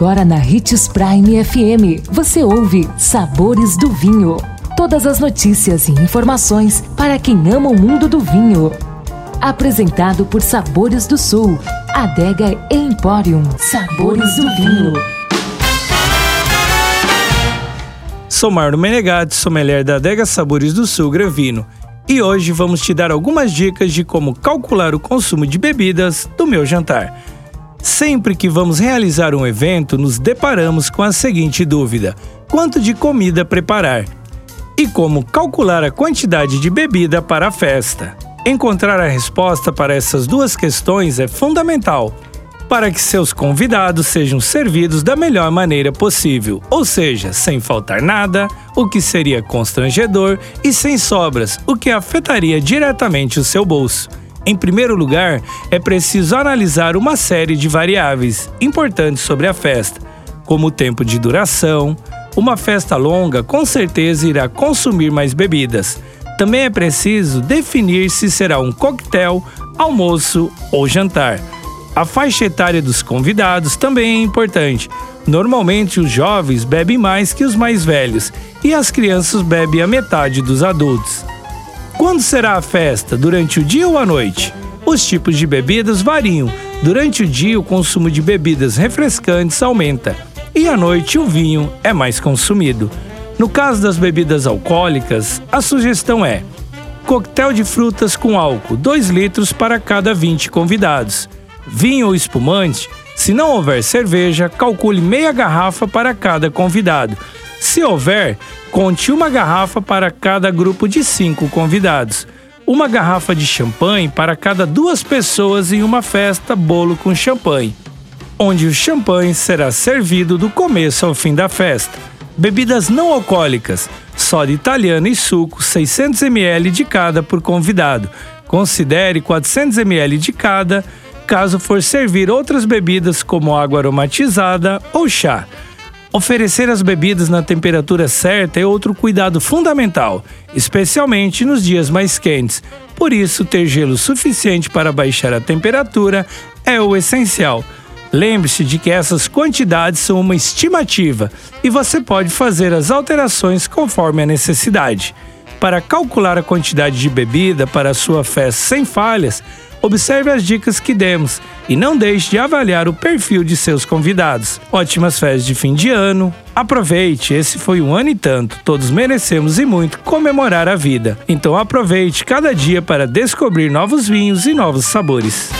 Agora na Ritz Prime FM, você ouve Sabores do Vinho. Todas as notícias e informações para quem ama o mundo do vinho. Apresentado por Sabores do Sul, Adega Emporium. Sabores do Vinho. Sou Marno Menegatti, sommelier da Adega Sabores do Sul Gravino. E hoje vamos te dar algumas dicas de como calcular o consumo de bebidas do meu jantar. Sempre que vamos realizar um evento, nos deparamos com a seguinte dúvida: quanto de comida preparar? E como calcular a quantidade de bebida para a festa? Encontrar a resposta para essas duas questões é fundamental para que seus convidados sejam servidos da melhor maneira possível, ou seja, sem faltar nada, o que seria constrangedor, e sem sobras, o que afetaria diretamente o seu bolso. Em primeiro lugar, é preciso analisar uma série de variáveis importantes sobre a festa, como o tempo de duração. Uma festa longa com certeza irá consumir mais bebidas. Também é preciso definir se será um coquetel, almoço ou jantar. A faixa etária dos convidados também é importante. Normalmente, os jovens bebem mais que os mais velhos e as crianças bebem a metade dos adultos. Quando será a festa? Durante o dia ou à noite? Os tipos de bebidas variam. Durante o dia, o consumo de bebidas refrescantes aumenta e à noite o vinho é mais consumido. No caso das bebidas alcoólicas, a sugestão é: coquetel de frutas com álcool, 2 litros para cada 20 convidados. Vinho ou espumante, se não houver cerveja, calcule meia garrafa para cada convidado. Se houver, conte uma garrafa para cada grupo de cinco convidados. Uma garrafa de champanhe para cada duas pessoas em uma festa bolo com champanhe, onde o champanhe será servido do começo ao fim da festa. Bebidas não alcoólicas, soda italiana e suco, 600 ml de cada por convidado. Considere 400 ml de cada, caso for servir outras bebidas como água aromatizada ou chá. Oferecer as bebidas na temperatura certa é outro cuidado fundamental, especialmente nos dias mais quentes. Por isso, ter gelo suficiente para baixar a temperatura é o essencial. Lembre-se de que essas quantidades são uma estimativa e você pode fazer as alterações conforme a necessidade. Para calcular a quantidade de bebida para a sua festa sem falhas, observe as dicas que demos e não deixe de avaliar o perfil de seus convidados. Ótimas festas de fim de ano. Aproveite, esse foi um ano e tanto. Todos merecemos e muito comemorar a vida. Então aproveite cada dia para descobrir novos vinhos e novos sabores